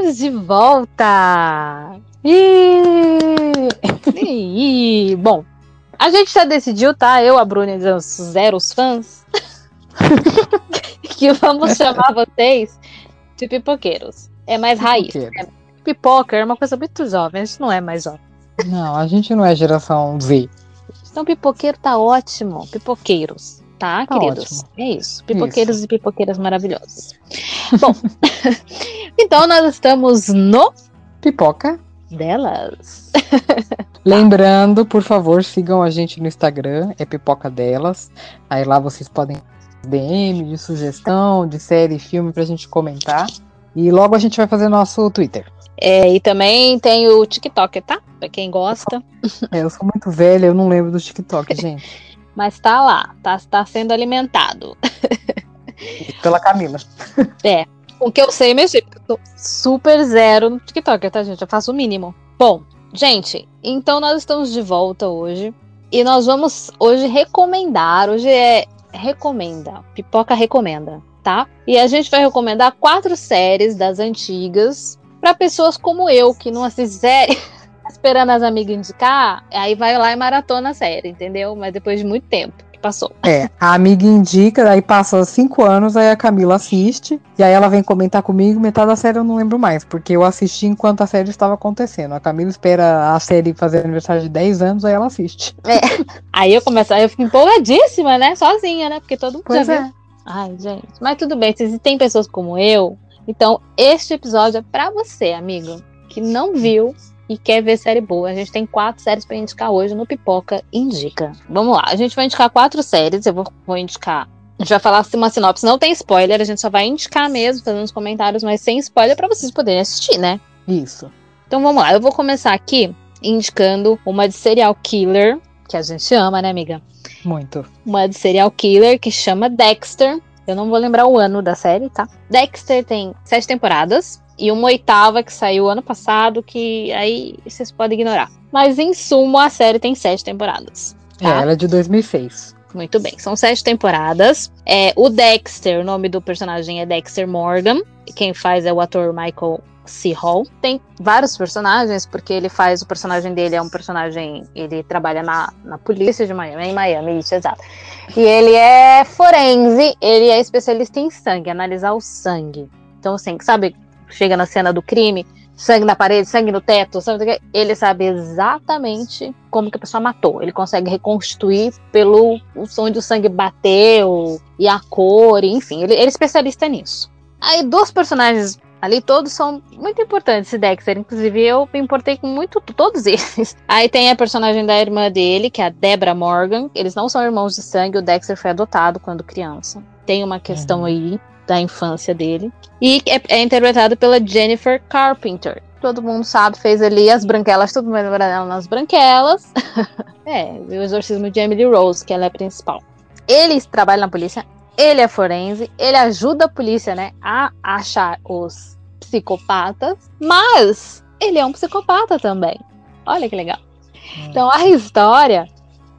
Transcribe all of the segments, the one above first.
Estamos de volta! E... Bom, a gente já decidiu, tá? Eu, a Bruna e os zeros fãs, que vamos chamar vocês de pipoqueiros. É mais raiz. É, pipoca é uma coisa muito jovem, a gente não é mais jovem. Não, a gente não é geração Z. Então, pipoqueiro tá ótimo. Pipoqueiros, tá, Tá queridos? ótimo. É isso. Pipoqueiros e pipoqueiras maravilhosas. Bom, então nós estamos no Pipoca. delas. Lembrando, por favor, sigam a gente no Instagram, é Pipoca Delas. Aí lá vocês podem DM de sugestão, de série, filme pra gente comentar. E logo a gente vai fazer nosso Twitter. É, e também tem o TikTok, tá? Pra quem gosta. É, eu sou muito velha, eu não lembro do TikTok, gente. Mas tá lá, tá, tá sendo alimentado. Pela Camila. O que eu sei mexer, porque eu tô super zero no TikTok, tá, gente? Eu faço o mínimo. Bom, gente, então nós estamos de volta hoje. E nós vamos hoje recomendar. Hoje é recomenda. Pipoca recomenda, tá? E a gente vai recomendar quatro séries das antigas pra pessoas como eu, que não assiste série. Esperando as amigas indicar, aí vai lá e maratona a série, entendeu? Mas depois de muito tempo que passou. É, a amiga indica, aí passa cinco anos, aí a Camila assiste, e aí ela vem comentar comigo, metade da série eu não lembro mais, porque eu assisti enquanto a série estava acontecendo. A Camila espera a série fazer aniversário de 10 anos, aí ela assiste. Aí eu começo, aí eu fico empolgadíssima, né? Sozinha, né? Porque todo mundo Pois já é. viu. Ai, gente. Mas tudo bem, se tem pessoas como eu, então este episódio é pra você, amigo, que não viu e quer ver série boa. A gente tem quatro séries pra indicar hoje no Pipoca Indica. Vamos lá, a gente vai indicar quatro séries, eu vou, vou indicar. A gente vai falar assim, uma sinopse, não tem spoiler, a gente só vai indicar mesmo, fazendo os comentários, mas sem spoiler pra vocês poderem assistir, né? Isso. Então vamos lá, eu vou começar aqui indicando uma de serial killer, que a gente ama, né, amiga? Muito. uma de serial killer que chama Dexter. Eu não vou lembrar o ano da série, tá? Dexter tem sete temporadas e uma oitava que saiu ano passado, que aí vocês podem ignorar. Mas em suma, a série tem sete temporadas. É, Tá? ela é de 2006. Muito bem, são sete temporadas. É, o Dexter, o nome do personagem é Dexter Morgan. Quem faz é o ator Michael C. Hall. Tem vários personagens, porque ele faz o personagem dele, é um personagem. Ele trabalha na, na polícia de Miami, em Miami, isso, exato. E ele é forense, ele é especialista em sangue, analisar o sangue. Então, assim, sabe, chega na cena do crime, sangue na parede, sangue no teto, o que? Ele sabe exatamente como que a pessoa matou. Ele consegue reconstituir pelo onde o sangue bateu e a cor, enfim, ele, ele é especialista nisso. Aí, dos personagens ali, todos são muito importantes, Dexter. Inclusive, eu me importei com muito todos eles. Aí tem a personagem da irmã dele, que é a Deborah Morgan. Eles não são irmãos de sangue, o Dexter foi adotado quando criança. Tem uma questão Uhum. aí da infância dele. E é, é interpretado pela Jennifer Carpenter. Todo mundo sabe, fez ali as branquelas, todo mundo vai lembrar dela nas branquelas. é, o exorcismo de Emily Rose, que ela é a principal. Ele trabalha na polícia, ele é forense, ele ajuda a polícia, né, a achar os psicopatas, mas ele é um psicopata também. Olha que legal. Então a história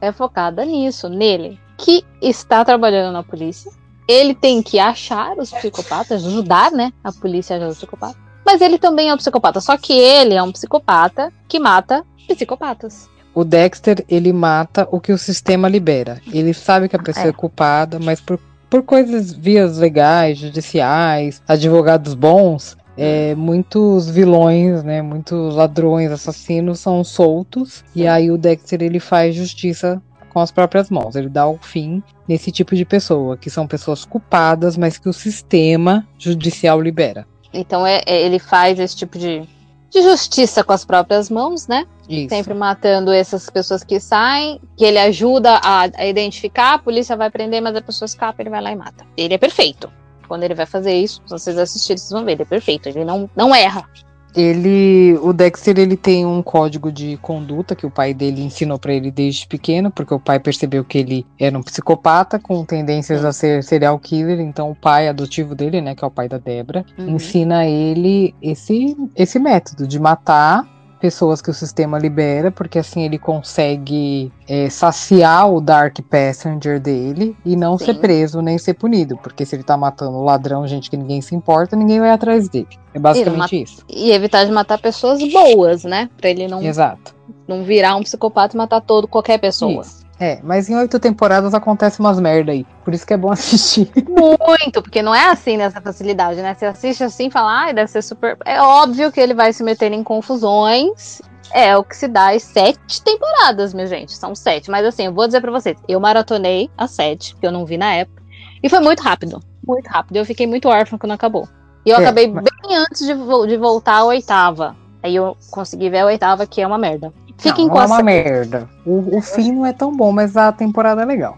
é focada nisso, nele, que está trabalhando na polícia. Ele tem que achar os psicopatas, ajudar, né, a polícia a achar os psicopatas. Mas ele também é um psicopata, só que ele é um psicopata que mata psicopatas. O Dexter, ele mata o que o sistema libera. Ele sabe que a pessoa é, É. culpada, mas por, por coisas, vias legais, judiciais, advogados bons, é, muitos vilões, né, muitos ladrões, assassinos são soltos. E aí o Dexter, ele faz justiça com as próprias mãos. Ele dá o fim nesse tipo de pessoa, que são pessoas culpadas, mas que o sistema judicial libera. Então é, é- ele faz esse tipo de, de justiça com as próprias mãos, né? Isso. Sempre matando essas pessoas que saem, que ele ajuda a, a identificar, a polícia vai prender, mas a pessoa escapa, ele vai lá e mata. Ele é perfeito. Quando ele vai fazer isso, se vocês assistirem, vocês vão ver, ele é perfeito, ele não, não erra. Ele, o Dexter, ele tem um código de conduta que o pai dele ensinou pra ele desde pequeno, porque o pai percebeu que ele era um psicopata com tendências a ser serial killer, então o pai adotivo dele, né, que é o pai da Debra, Uhum. ensina ele esse esse método de matar pessoas que o sistema libera, porque assim ele consegue é, saciar o Dark Passenger dele e não Sim. ser preso nem ser punido. Porque se ele tá matando ladrão, gente que ninguém se importa, ninguém vai atrás dele. É basicamente isso. E evitar de matar pessoas boas, né? Pra ele não, Exato. não virar um psicopata e matar todo qualquer pessoa. Isso. É, mas em oito temporadas acontece umas merda aí. Por isso que é bom assistir. Muito, porque não é assim nessa facilidade, né? Você assiste assim e fala, ai, deve ser super. É óbvio que ele vai se meter em confusões. É o que se dá às sete temporadas, minha gente. São sete. Mas assim, eu vou dizer pra vocês, eu maratonei as sete, que eu não vi na época. E foi muito rápido. Muito rápido. Eu fiquei muito órfã quando acabou. E eu É, acabei mas- bem antes de, de voltar à oitava. Aí eu consegui ver a oitava, que é uma merda. Fiquem não, com é uma merda. O, o fim não é tão bom, mas a temporada é legal.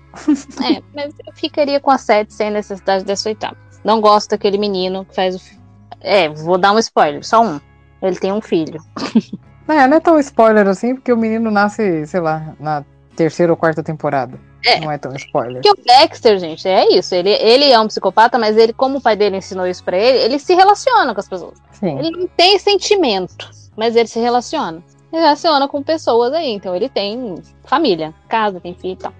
É, mas eu ficaria com a 7 sem necessidade dessa oitava. Não gosto daquele menino que faz o. É, vou dar um spoiler, só um. Ele tem um filho. É, não é tão spoiler assim, porque o menino nasce, sei lá, na terceira ou quarta temporada. É. Não é tão spoiler. Porque o Dexter, gente, é isso. Ele, ele é um psicopata, mas ele, como o pai dele ensinou isso pra ele, ele se relaciona com as pessoas. Sim. Ele não tem sentimento, mas ele se relaciona. Ele relaciona com pessoas aí. Então ele tem família, casa, tem filho e tal.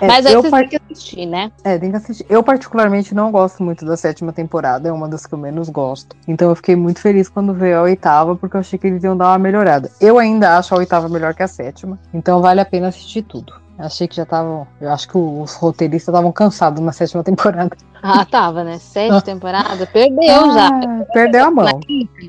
É, mas aí eu, vocês têm que assistir, né? é, tem que assistir. eu, particularmente, não gosto muito da sétima temporada, é uma das que eu menos gosto. Então eu fiquei muito feliz quando veio a oitava, porque eu achei que eles iam dar uma melhorada. Eu ainda acho a oitava melhor que a sétima, então vale a pena assistir tudo. Achei que já estavam. Eu acho que os roteiristas estavam cansados na sétima temporada. Ah, tava, né? Sete temporadas, perdeu já. Ah, perdeu a mão.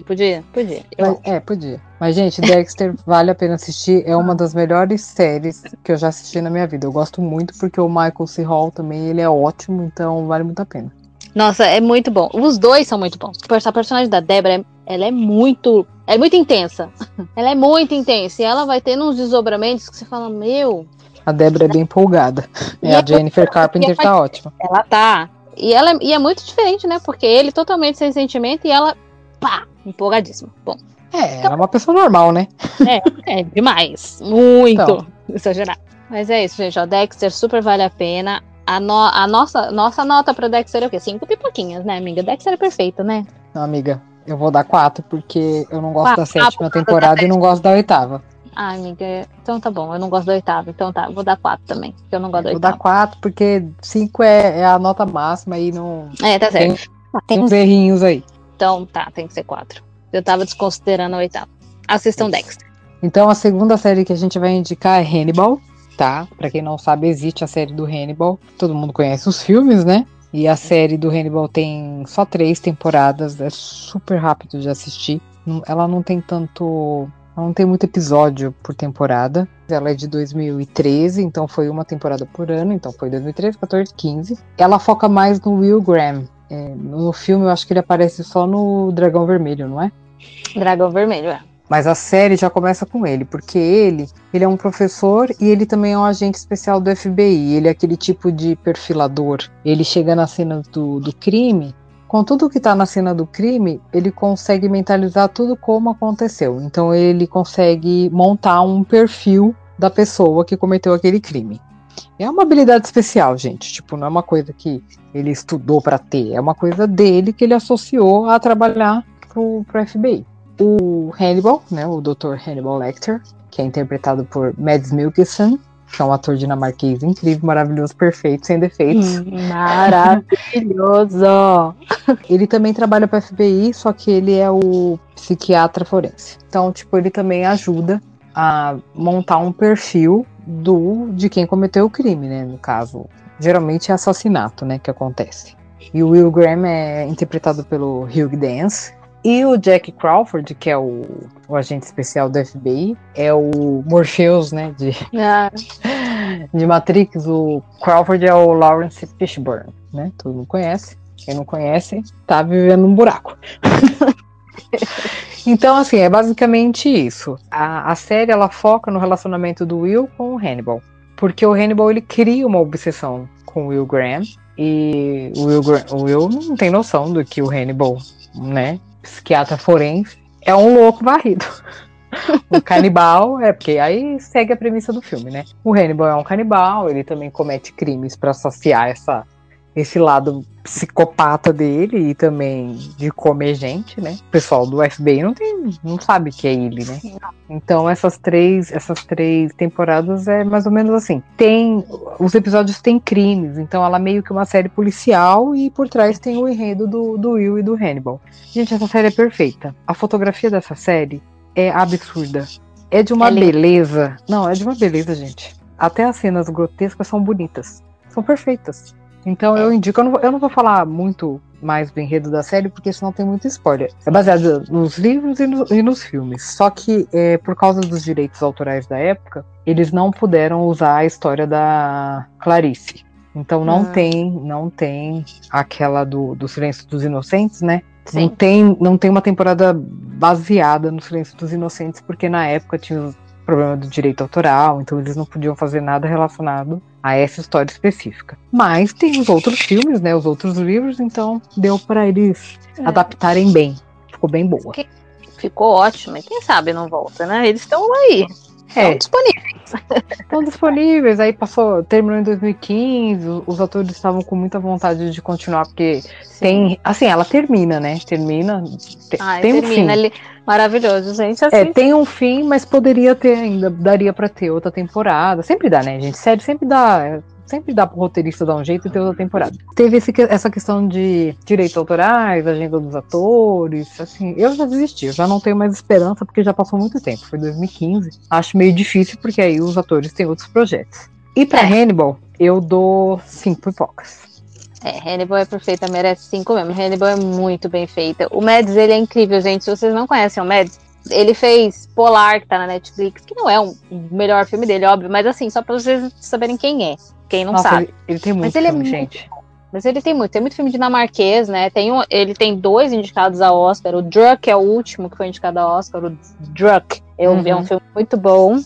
Podia, podia. Eu é, podia. Mas, gente, Dexter vale a pena assistir. É uma das melhores séries que eu já assisti na minha vida. Eu gosto muito porque o Michael C. Hall também ele é ótimo, então vale muito a pena. Nossa, é muito bom. Os dois são muito bons. A personagem da Débora, ela é muito. É muito intensa. Ela é muito intensa. E ela vai tendo uns desdobramentos que você fala, meu, A Débora é bem empolgada. E É, a é- Jennifer Carpenter tá ótima. ela tá. E ela e é muito diferente, né? Porque ele totalmente sem sentimento e ela, pá, empolgadíssima. Bom, É, ela é uma pessoa normal, né? é demais. Muito Então. exagerado. Mas é isso, gente. Ó, Dexter super vale a pena. A, no- a nossa, nossa nota pra Dexter é o quê? Cinco pipoquinhas, né, amiga? Dexter é perfeito, né? Não, amiga, eu vou dar quatro porque eu não gosto Quatro? da sétima temporada e não gosto da oitava. Ah, amiga, então tá bom. Eu não gosto da oitava. Então tá, vou dar quatro também. Porque eu não gosto da Vou dar oitava. quatro porque cinco é, é a nota máxima e não É, tá tem, certo. tem uns errinhos aí. Então tá, tem que ser quatro. Eu tava desconsiderando a oitava. Assistam. Dexter. Então a segunda série que a gente vai indicar é Hannibal, tá? Pra quem não sabe, existe a série do Hannibal. Todo mundo conhece os filmes, né? E a série do Hannibal tem só três temporadas, é super rápido de assistir. Ela não tem tanto. Ela não tem muito episódio por temporada. Ela é de 2013, então foi uma temporada por ano, então foi 2013, 14, 15. Ela foca mais no Will Graham. É, no filme eu acho que ele aparece só no Dragão Vermelho, não é? Dragão Vermelho, é. Mas a série já começa com ele, porque ele, ele é um professor e ele também é um agente especial do FBI. Ele é aquele tipo de perfilador. Ele chega na cena do, do crime, com tudo que tá na cena do crime, ele consegue mentalizar tudo como aconteceu. Então ele consegue montar um perfil da pessoa que cometeu aquele crime. É uma habilidade especial, gente. Tipo, não é uma coisa que ele estudou para ter, é uma coisa dele que ele associou a trabalhar pro, pro FBI o Hannibal, né, o Dr. Hannibal Lecter, que é interpretado por Mads Mikkelsen, que é um ator dinamarquês incrível, maravilhoso, perfeito, sem defeitos. Maravilhoso! Ele também trabalha para FBI, só que ele é o psiquiatra forense. Então, tipo, ele também ajuda a montar um perfil do de quem cometeu o crime, né, no caso. Geralmente é assassinato, né, que acontece. E o Will Graham é interpretado pelo Hugh Dance, e o Jack Crawford, que é o, o agente especial do FBI, é o Morpheus, né, de, Ah, de Matrix. O Crawford é o Lawrence Fishburne, né, todo mundo conhece. Quem não conhece, tá vivendo um buraco. então, assim, é basicamente isso. A, a série, ela foca no relacionamento do Will com o Hannibal. Porque o Hannibal, ele cria uma obsessão com o Will Graham. E o Will, Gra- o Will não tem noção do que o Hannibal, né, psiquiatra forense, é um louco varrido. o canibal, é porque aí segue a premissa do filme, né? O Hannibal é um canibal, ele também comete crimes para saciar essa, esse lado psicopata dele e também de comer gente, né? O pessoal do FBI não tem, não sabe que é ele, né? Então essas três, essas três temporadas é mais ou menos assim. Tem os episódios têm crimes, então ela é meio que uma série policial e por trás tem o enredo do, do Will e do Hannibal. Gente, essa série é perfeita. A fotografia dessa série é absurda. É de uma É beleza. Não, é de uma beleza, gente. Até as cenas grotescas são bonitas. São perfeitas. Então eu indico, eu não, vou, eu não vou falar muito mais do enredo da série, porque senão tem muito spoiler. É baseado nos livros e, no- e nos filmes. Só que, é, por causa dos direitos autorais da época, eles não puderam usar a história da Clarice. Então não Hum. tem, não tem aquela do, do Silêncio dos Inocentes, né? Não Sim. tem, não tem uma temporada baseada no Silêncio dos Inocentes, porque na época tinha o problema do direito autoral, então eles não podiam fazer nada relacionado a essa história específica. Mas tem os outros filmes, né, os outros livros, então deu para eles É. adaptarem bem. Ficou bem boa. Ficou ótimo. E quem sabe não volta, né? Eles estão aí. Estão É, disponíveis. estão disponíveis. Aí passou, terminou em 2015. o- Os atores estavam com muita vontade de continuar, porque tem, assim, ela termina, né? Termina, te- Ai, tem um fim. termina ali. Maravilhoso, gente. Assim, É, tem um fim, mas poderia ter ainda, daria pra ter outra temporada. Sempre dá, né, gente? Sério, sempre dá. Sempre dá pro roteirista dar um jeito e ter outra temporada. Teve esse essa questão de direitos autorais, agenda dos atores, assim, eu já desisti, eu já não tenho mais esperança porque já passou muito tempo, foi 2015. Acho meio difícil porque aí os atores têm outros projetos. E pra É. Hannibal, eu dou cinco pipocas. É, Hannibal é perfeita, merece cinco mesmo. Hannibal é muito bem feita. O Mads, ele é incrível, gente. Se vocês não conhecem o Mads, ele fez Polar, que tá na Netflix, que não é um o melhor filme dele, óbvio, mas assim, só pra vocês saberem quem é. Quem não Nossa, sabe. ele, ele tem muito Mas ele é filme, muito gente. Mas ele tem muito, tem muito filme dinamarquês, né? Tem um, ele tem dois indicados a Oscar. O Druck é o último que foi indicado a Oscar. O Druck é um, Uhum. é um filme muito bom.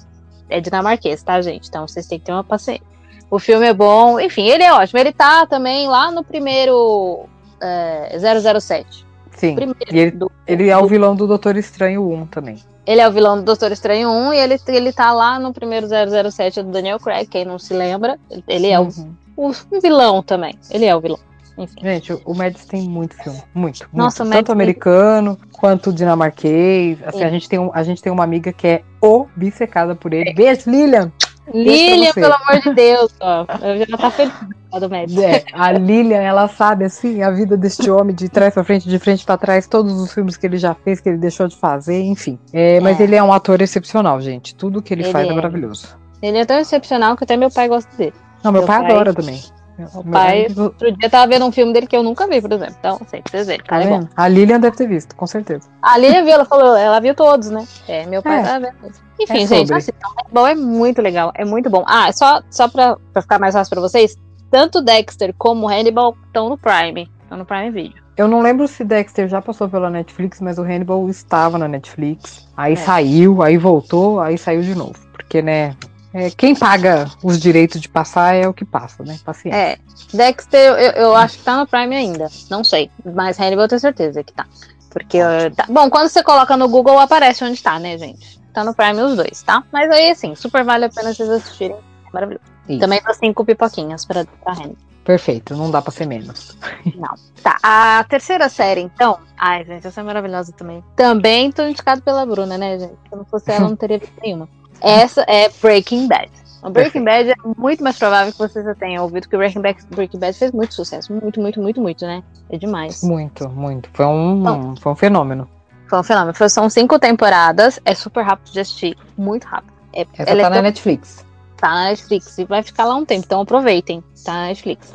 É dinamarquês, tá, gente? Então vocês têm que ter uma paciência. O filme é bom, enfim, ele é ótimo. Ele tá também lá no primeiro é, 007. Sim. Primeiro E ele, do- ele é o vilão do Doutor Estranho 1 também. Ele é o vilão do Doutor Estranho 1 e ele, ele tá lá no primeiro 007 do Daniel Craig, quem não se lembra. Ele é o, Uhum. o vilão também. Ele é o vilão. Enfim. Gente, o- o Mads tem muito filme. Muito. Nossa, muito. o Tanto americano quanto dinamarquês. Assim, Sim. a gente, tem um, a gente tem uma amiga que é obcecada por ele. Beijo, Lilian! Lilian, pelo amor de Deus, ó. Eu já tá feliz do médico. É, a Lilian, ela sabe, assim, a vida deste homem de trás pra frente, de frente pra trás, todos os filmes que ele já fez, que ele deixou de fazer, enfim. É, mas É. ele é um ator excepcional, gente. Tudo que ele, Ele faz é é. maravilhoso. Ele é tão excepcional que até meu pai gosta dele. Não, meu, Meu pai, pai- adora também. Meu- pai- Outro dia tava vendo um filme dele que eu nunca vi, por exemplo. Então, sei, pra vocês verem. O cara é bom. A Lilian deve ter visto, com certeza. A Lilian viu, ela falou, ela viu todos, né? É, meu pai É. tava vendo. Enfim, É gente, assim, é bom, é muito legal, é muito bom. Ah, só, só pra, pra ficar mais fácil pra vocês, tanto Dexter como Hannibal estão no Prime. Estão no Prime Video. Eu não lembro se Dexter já passou pela Netflix, mas o Hannibal estava na Netflix. Aí É. saiu, aí voltou, aí saiu de novo. Porque, né, é, quem paga os direitos de passar é o que passa, né? Paciência. É, Dexter, eu, eu acho que tá no Prime ainda. Não sei. Mas Hannibal eu tenho certeza que tá. Porque. tá- Bom, quando você coloca no Google, aparece onde tá, né, gente? Tá no Prime os dois, tá? Mas aí, assim, super vale a pena vocês assistirem. Maravilhoso. Isso. Também dou cinco pipoquinhas pra, pra Hannibal. Perfeito, não dá pra ser menos. Tá, a terceira série, então. Ai, gente, essa é maravilhosa também. Também tô indicado pela Bruna, né, gente? Se não fosse ela, não teria visto nenhuma. Essa é Breaking Bad. O Breaking Bad é muito mais provável que você já tenha ouvido que o Breaking Bad, Breaking Bad fez muito sucesso. Muito, muito, muito, muito, né? É demais. Muito, muito. Foi um, Bom. foi um fenômeno. Foi um fenômeno. Foi- São cinco temporadas. É super rápido de assistir. Muito rápido. É, Essa ela tá é na Netflix. tá na Netflix e vai ficar lá um tempo, então aproveitem, tá na Netflix.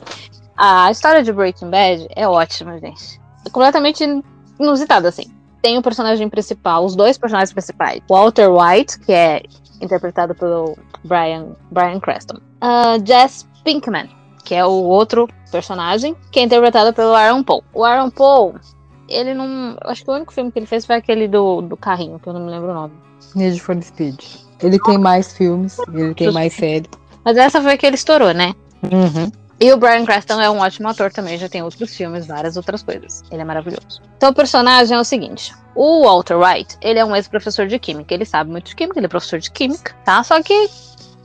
A história de Breaking Bad é ótima, gente. É completamente inusitada, assim. Tem o personagem principal, os dois personagens principais. Walter White, que é interpretado pelo Brian, Brian Creston. Ah, Jess Pinkman, que é o outro personagem, que é interpretado pelo Aaron Paul. O Aaron Paul, ele não. Acho que o único filme que ele fez foi aquele do, do carrinho, que eu não me lembro o nome. Need for Speed. Ele tem mais filmes, ele tem mais séries. Mas essa foi a que ele estourou, né? Uhum. E o Brian Cranston é um ótimo ator também, já tem outros filmes, várias outras coisas. Ele é maravilhoso. Então o personagem é o seguinte: o Walter White, ele é um ex-professor de química, ele sabe muito de química, ele é professor de química, tá? Só que,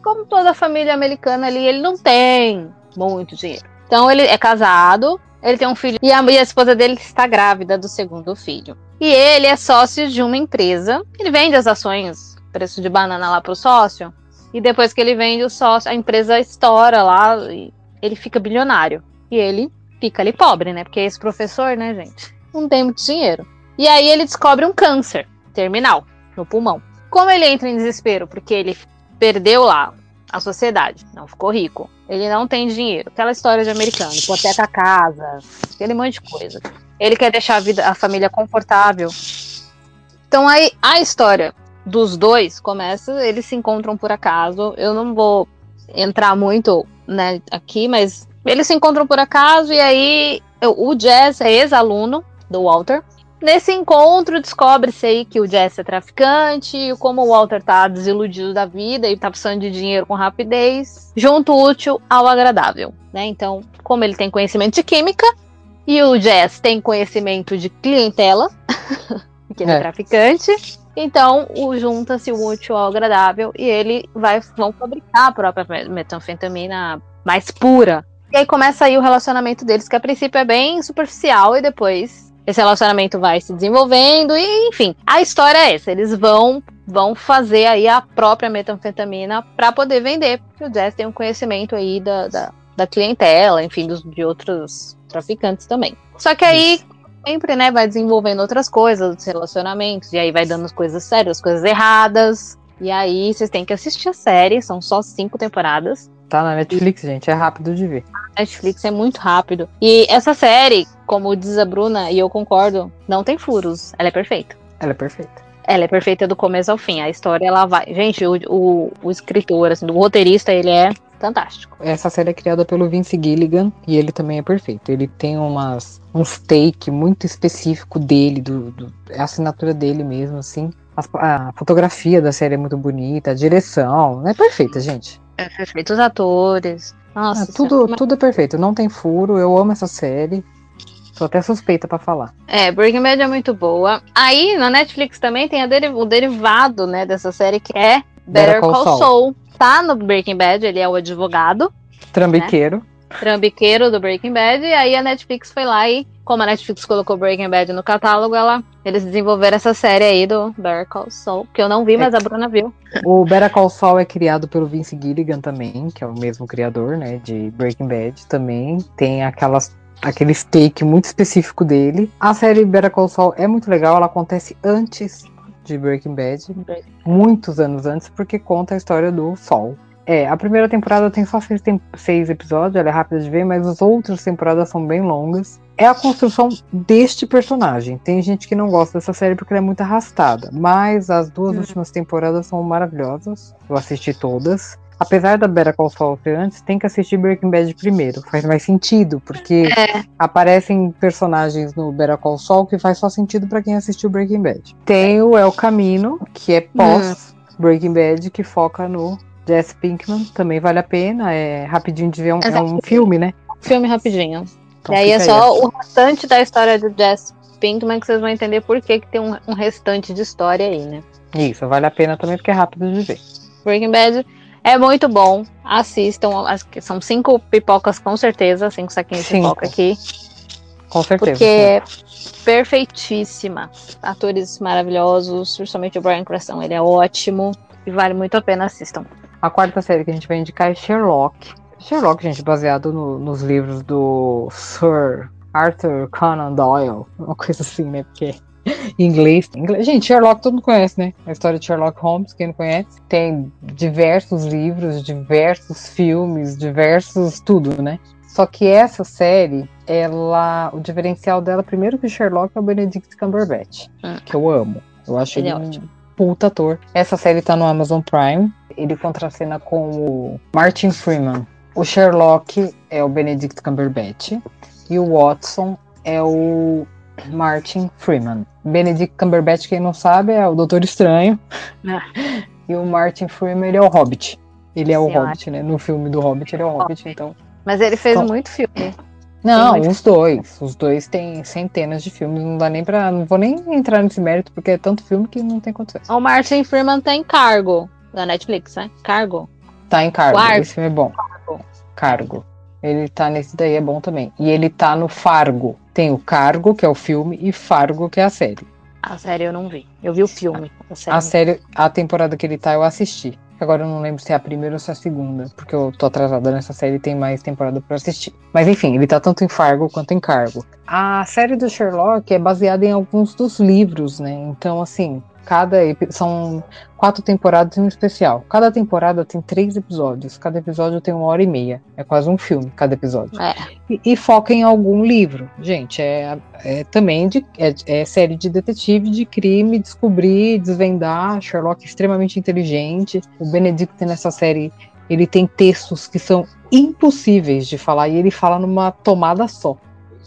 como toda a família americana ali, ele não tem muito dinheiro. Então ele é casado, ele tem um filho e a, e a esposa dele está grávida do segundo filho. E ele é sócio de uma empresa. Ele vende as ações, preço de banana lá pro sócio. E depois que ele vende o sócio, a empresa estoura lá e ele fica bilionário. E ele fica ali pobre, né? Porque esse professor, né, gente, não tem muito dinheiro. E aí ele descobre um câncer terminal no pulmão. Como ele entra em desespero? Porque ele perdeu lá a sociedade, não ficou rico. Ele não tem dinheiro. Aquela história de americano, hipoteca a casa, aquele monte de coisa. Ele quer deixar a vida, a família confortável. Então aí a história dos dois começa, eles se encontram por acaso. Eu não vou entrar muito, né, aqui, mas eles se encontram por acaso e aí o Jazz é ex-aluno do Walter. Nesse encontro, descobre-se aí que o Jesse é traficante, e como o Walter tá desiludido da vida e tá precisando de dinheiro com rapidez, junto útil ao agradável, né? Então, como ele tem conhecimento de química e o Jess tem conhecimento de clientela, que ele é, é traficante, então junta-se o útil ao agradável e ele vai vão fabricar a própria metanfetamina mais pura. E aí começa aí o relacionamento deles, que a princípio é bem superficial e depois esse relacionamento vai se desenvolvendo e, enfim, a história é essa. Eles vão vão fazer aí a própria metanfetamina para poder vender. Porque o Jazz tem um conhecimento aí da, da, da clientela, enfim, dos, de outros traficantes também. Só que aí sempre, né, vai desenvolvendo outras coisas, os relacionamentos, e aí vai dando as coisas sérias, as coisas erradas. E aí vocês têm que assistir a série, são só cinco temporadas. Tá na Netflix, gente, é rápido de ver. A Netflix é muito rápido. E essa série, como diz a Bruna, e eu concordo, não tem furos. Ela é perfeita. Ela é perfeita. Ela é perfeita do começo ao fim. A história, ela vai. Gente, o, o, o escritor, assim, o roteirista, ele é fantástico. Essa série é criada pelo Vince Gilligan e ele também é perfeito. Ele tem umas, uns take muito específico dele, do, do, é a assinatura dele mesmo, assim. A, a, fotografia da série é muito bonita, a direção, é perfeita, gente. É perfeito, os atores. Nossa, é, tudo, tudo é perfeito, não tem furo, eu amo essa série. Tô até suspeita para falar. É, Breaking Bad é muito boa. Aí, na Netflix também tem deri o derivado, né, dessa série, que é Better, Call, Call Saul. Tá no Breaking Bad, ele é o advogado. Trambiqueiro. Né? Trambiqueiro do Breaking Bad. E aí a Netflix foi lá e, como a Netflix colocou Breaking Bad no catálogo, ela, eles desenvolveram essa série aí do Better Call Saul, que eu não vi, mas é. a Bruna viu. O Better Call Saul é criado pelo Vince Gilligan também, que é o mesmo criador, né, de Breaking Bad também. Tem aquelas aquele take muito específico dele. A série Better Call Saul é muito legal, ela acontece antes de Breaking Bad, muitos anos antes, porque conta a história do Sol. É, a primeira temporada tem só seis, tem seis episódios, ela é rápida de ver, mas as outras temporadas são bem longas. É a construção deste personagem. Tem gente que não gosta dessa série porque ela é muito arrastada, mas as duas hum. últimas temporadas são maravilhosas. Eu assisti todas apesar da Better Call Saul ser antes, tem que assistir Breaking Bad primeiro. Faz mais sentido, porque é. aparecem personagens no Better Call Saul que faz só sentido para quem assistiu Breaking Bad. Tem o El Camino, que é pós Breaking Bad, que foca no Jesse Pinkman. Também vale a pena, é rapidinho de ver, um, é um filme, né? Filme rapidinho. Então, e aí é só o restante da história do Jesse Pinkman que vocês vão entender por que, que tem um, um restante de história aí, né? Isso, vale a pena também porque é rápido de ver. Breaking Bad é muito bom. Assistam. São cinco pipocas com certeza. Cinco saquinhos cinco. de pipoca aqui. Com certeza. Porque é perfeitíssima. Atores maravilhosos. Principalmente o Brian Cranston. Ele é ótimo. E vale muito a pena. Assistam. A quarta série que a gente vai indicar é Sherlock. Sherlock, gente, baseado no, nos livros do Sir Arthur Conan Doyle. Uma coisa assim, né? Porque inglês. inglês. Gente, Sherlock todo mundo conhece, né? A história de Sherlock Holmes, quem não conhece. Tem diversos livros, diversos filmes, diversos tudo, né? Só que essa série, ela, o diferencial dela, primeiro que o Sherlock é o Benedict Cumberbatch, hum. que eu amo. Eu acho ele, ele é um puta ator. Essa série tá no Amazon Prime. Ele contracena com o Martin Freeman. O Sherlock é o Benedict Cumberbatch e o Watson é o Martin Freeman. Benedict Cumberbatch, quem não sabe, é o Doutor Estranho. Ah. E o Martin Freeman, ele é o Hobbit. Ele é o Hobbit, né? No filme do Hobbit, ele é o Hobbit, então. Mas ele fez então... muito filme. Não, os dois. Os dois têm centenas de filmes. Não dá nem pra. Não vou nem entrar nesse mérito, porque é tanto filme que não tem condições. O Martin Freeman tá em cargo da Netflix, né? Cargo. Tá em cargo. Esse filme é bom. Cargo. cargo. Ele tá nesse daí, é bom também. E ele tá no Fargo. Tem o Cargo, que é o filme, e Fargo, que é a série. A série eu não vi. Eu vi o filme. A série, a, série, a temporada que ele tá, eu assisti. Agora eu não lembro se é a primeira ou se é a segunda, porque eu tô atrasada nessa série e tem mais temporada para assistir. Mas enfim, ele tá tanto em Fargo quanto em Cargo. A série do Sherlock é baseada em alguns dos livros, né? Então, assim, cada são quatro temporadas em um especial. Cada temporada tem três episódios. Cada episódio tem uma hora e meia. É quase um filme cada episódio. É. E, e, foca em algum livro. Gente, é, é também de, é, é, série de detetive, de crime, descobrir, desvendar. Sherlock é extremamente inteligente. O Benedict nessa série ele tem textos que são impossíveis de falar e ele fala numa tomada só.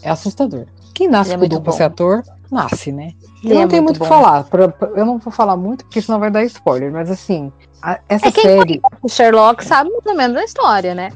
É assustador. Quem nasce com é duplo ser ator, nasce, né? eu não é tenho muito o que falar. Pra, pra, eu não vou falar muito, porque senão vai dar spoiler. Mas assim, a, essa é série. O Sherlock sabe mais ou menos a história, né?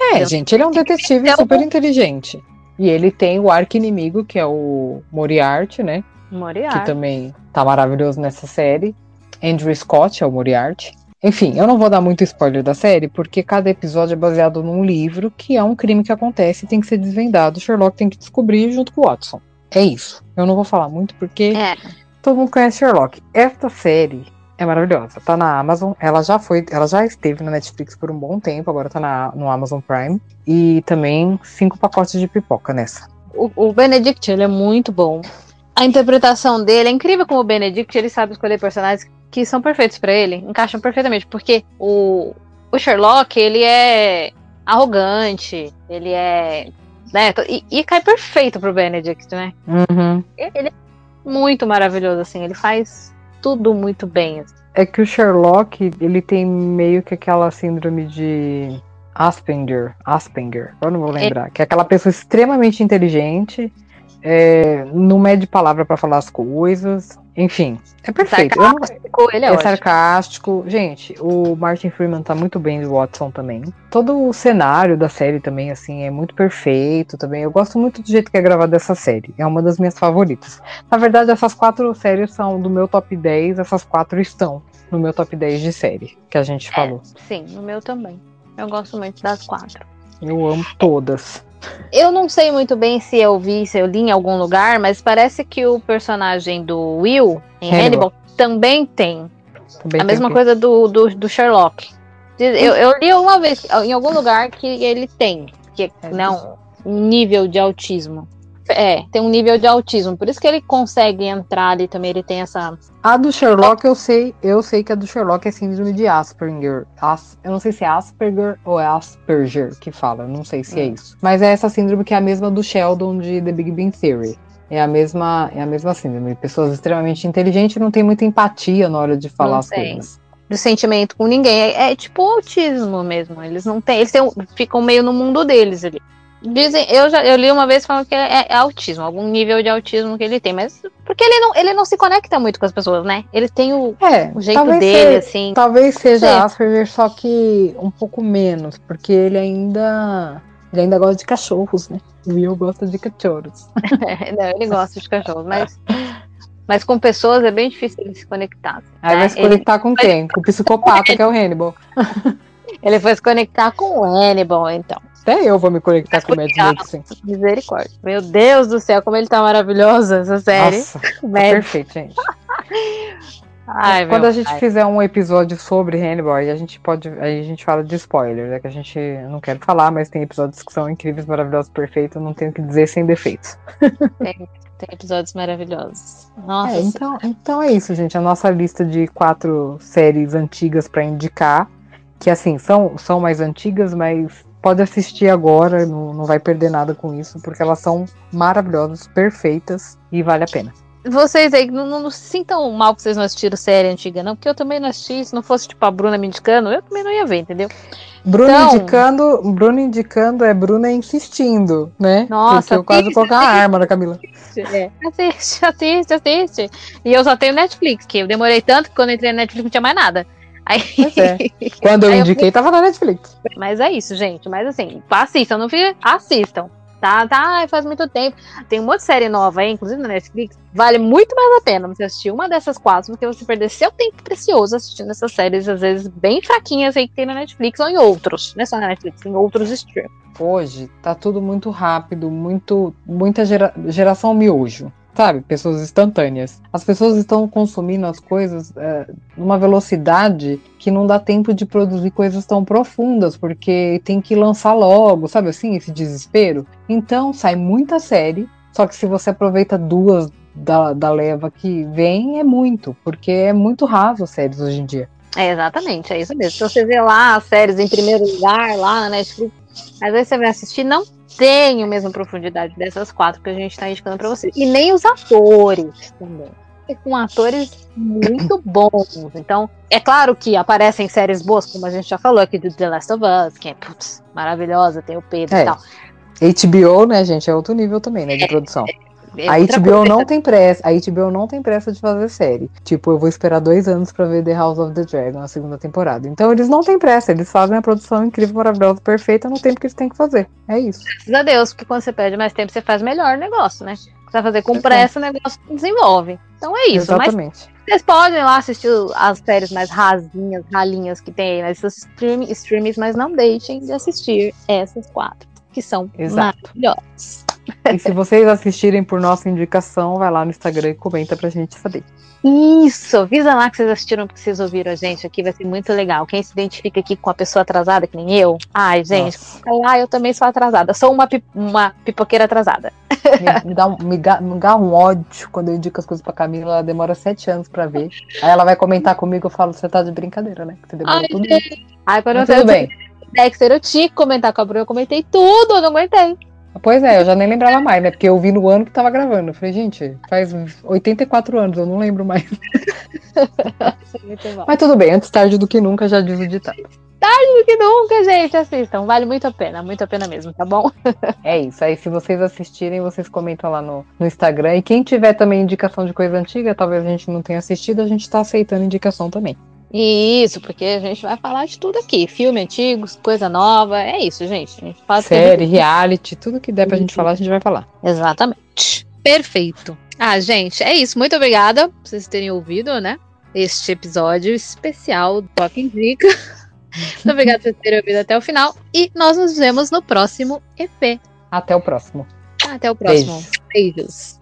É, eu... gente, ele é um detetive então... super inteligente. E ele tem o arco inimigo, que é o Moriarty, né? Moriarty. Que também tá maravilhoso nessa série. Andrew Scott é o Moriarty. Enfim, eu não vou dar muito spoiler da série, porque cada episódio é baseado num livro que é um crime que acontece e tem que ser desvendado. O Sherlock tem que descobrir junto com o Watson. É isso. Eu não vou falar muito porque é. todo mundo conhece Sherlock. Esta série é maravilhosa. Tá na Amazon. Ela já foi, ela já esteve na Netflix por um bom tempo, agora tá na, no Amazon Prime. E também cinco pacotes de pipoca nessa. O, o Benedict, ele é muito bom. A interpretação dele é incrível como o Benedict, ele sabe escolher personagens que são perfeitos para ele, encaixam perfeitamente, porque o, o Sherlock, ele é arrogante, ele é né? E, e cai perfeito pro Benedict, né? Uhum. Ele é muito maravilhoso, assim, ele faz tudo muito bem. Assim. É que o Sherlock, ele tem meio que aquela síndrome de Asperger, Asperger, eu não vou lembrar, é. que é aquela pessoa extremamente inteligente, é, não mede palavra para falar as coisas, enfim, é perfeito. Sarcástico, ele é, é sarcástico. Gente, o Martin Freeman tá muito bem do Watson também. Todo o cenário da série também, assim, é muito perfeito também. Eu gosto muito do jeito que é gravado essa série. É uma das minhas favoritas. Na verdade, essas quatro séries são do meu top 10. Essas quatro estão no meu top 10 de série que a gente é, falou. Sim, no meu também. Eu gosto muito das quatro. Eu amo todas. Eu não sei muito bem se eu vi, se eu li em algum lugar, mas parece que o personagem do Will em Hannibal, Hannibal também tem. Também a mesma tem coisa do, do, do, Sherlock. Eu, eu li uma vez em algum lugar que ele tem, que é, não um nível de autismo. É, tem um nível de autismo. Por isso que ele consegue entrar ali também. Ele tem essa. A do Sherlock, eu sei, eu sei que a do Sherlock é síndrome de Asperger. As, eu não sei se é Asperger ou é Asperger que fala, não sei se é hum. isso. Mas é essa síndrome que é a mesma do Sheldon de The Big Bang Theory. É a mesma, é a mesma síndrome. Pessoas extremamente inteligentes não têm muita empatia na hora de falar não as tem. coisas de sentimento com ninguém. É, é, tipo autismo mesmo. Eles não têm. Eles têm, ficam meio no mundo deles ali. Dizem, eu já eu li uma vez falando que é, é, autismo, algum nível de autismo que ele tem, mas porque ele não, ele não se conecta muito com as pessoas, né? Ele tem o, é, o jeito dele, assim. Talvez seja Asperger, só que um pouco menos, porque ele ainda ele ainda gosta de cachorros, né? O Will gosta de cachorros. não, ele gosta de cachorros, mas mas com pessoas é bem difícil ele se conectar. Aí né? vai se conectar ele... com quem? Com o psicopata, que é o Hannibal. ele foi se conectar com o Hannibal, então. Até eu vou me conectar com o Mads Mikkelsen. Misericórdia. Meu Deus do céu, como ele tá maravilhoso essa série. Nossa, tá perfeito, gente. Ai, Quando a gente pai. fizer um episódio sobre Hannibal, aí a gente pode. Aí a gente fala de spoiler, né? Que a gente não quer falar, mas tem episódios que são incríveis, maravilhosos, perfeitos, não tenho o que dizer sem defeitos. Tem, tem episódios maravilhosos. Nossa. É, então, então é isso, gente. A nossa lista de quatro séries antigas para indicar. Que assim, são, são mais antigas, mas pode assistir agora, não, não vai perder nada com isso, porque elas são maravilhosas, perfeitas e vale a pena. Vocês aí, não, não, se sintam mal que vocês não assistiram série antiga, não, porque eu também não assisti. Se não fosse tipo a Bruna me indicando, eu também não ia ver, entendeu? Bruna então... indicando, Bruna indicando é Bruna insistindo, né? Nossa, porque eu quase colocar a arma na Camila. É. Assiste, assiste, assiste. E eu só tenho Netflix, que eu demorei tanto que quando entrei na Netflix não tinha mais nada. Aí... É. Quando eu indiquei, eu... tava na Netflix. Mas é isso, gente. Mas assim, assistam, não fica. Assistam. tá, tá, faz muito tempo. Tem um monte de série nova aí, inclusive na Netflix. Vale muito mais a pena você assistir uma dessas quatro, porque você perder seu tempo precioso assistindo essas séries, às vezes bem fraquinhas aí que tem na Netflix ou em outros. Não é só na Netflix, em outros streams. Hoje tá tudo muito rápido, muito muita gera, geração miojo sabe? Pessoas instantâneas. As pessoas estão consumindo as coisas é, numa velocidade que não dá tempo de produzir coisas tão profundas, porque tem que lançar logo, sabe assim, esse desespero. Então sai muita série, só que se você aproveita duas da, da leva que vem, é muito, porque é muito raso as séries hoje em dia. É, exatamente, é isso mesmo. Se você vê lá as séries em primeiro lugar, lá na Netflix, às vezes você vai assistir, não tem a mesma profundidade dessas quatro que a gente está indicando para você. E nem os atores também. É com atores muito bons. Então, é claro que aparecem séries boas, como a gente já falou aqui do The Last of Us, que é putz, maravilhosa, tem o Pedro é. e tal. HBO, né, gente, é outro nível também, né, de é, produção. É, é a HBO não tem pressa. A HBO não tem pressa de fazer série. Tipo, eu vou esperar dois anos para ver The House of the Dragon, a segunda temporada. Então eles não têm pressa, eles fazem a produção incrível, maravilhosa, perfeita no tempo que eles têm que fazer. É isso. Graças a Deus, porque quando você perde mais tempo, você faz melhor negócio, né? Você vai fazer com pressa, o negócio desenvolve. Então é isso. Exatamente. Mas vocês podem lá assistir as séries mais rasinhas, ralinhas que tem aí nesses stream, streams, mas não deixem de assistir essas quatro, que são Exato. maravilhosas. E se vocês assistirem por nossa indicação, vai lá no Instagram e comenta pra gente saber. Isso, avisa lá que vocês assistiram porque vocês ouviram a gente aqui, vai ser muito legal. Quem se identifica aqui com a pessoa atrasada, que nem eu, ai, gente, lá eu também sou atrasada, sou uma, uma pipoqueira atrasada. Me, me, dá um, me, me, dá um ódio quando eu indico as coisas pra Camila, ela demora sete anos pra ver. Aí ela vai comentar comigo, eu falo, você tá de brincadeira, né? Você demorou ai, tudo. Ai, quando eu tudo bem. Dexter, eu que comentar com a Bruna, eu comentei tudo, eu não aguentei. Pois é, eu já nem lembrava mais, né? Porque eu vi no ano que tava gravando. Eu falei, gente, faz 84 anos, eu não lembro mais. Mas tudo bem, antes tarde do que nunca, já diz o ditado. Tarde do que nunca, gente, assistam. Vale muito a pena, muito a pena mesmo, tá bom? é isso. Aí, se vocês assistirem, vocês comentam lá no, no Instagram. E quem tiver também indicação de coisa antiga, talvez a gente não tenha assistido, a gente tá aceitando indicação também. Isso, porque a gente vai falar de tudo aqui. Filme antigo, coisa nova. É isso, gente. A gente fala Série, tudo. reality, tudo que der pra gente falar, a gente vai falar. Exatamente. Perfeito. Ah, gente, é isso. Muito obrigada por vocês terem ouvido, né? Este episódio especial do Toque Indica. Muito obrigada por terem ouvido até o final. E nós nos vemos no próximo EP. Até o próximo. Até o próximo. Beijos.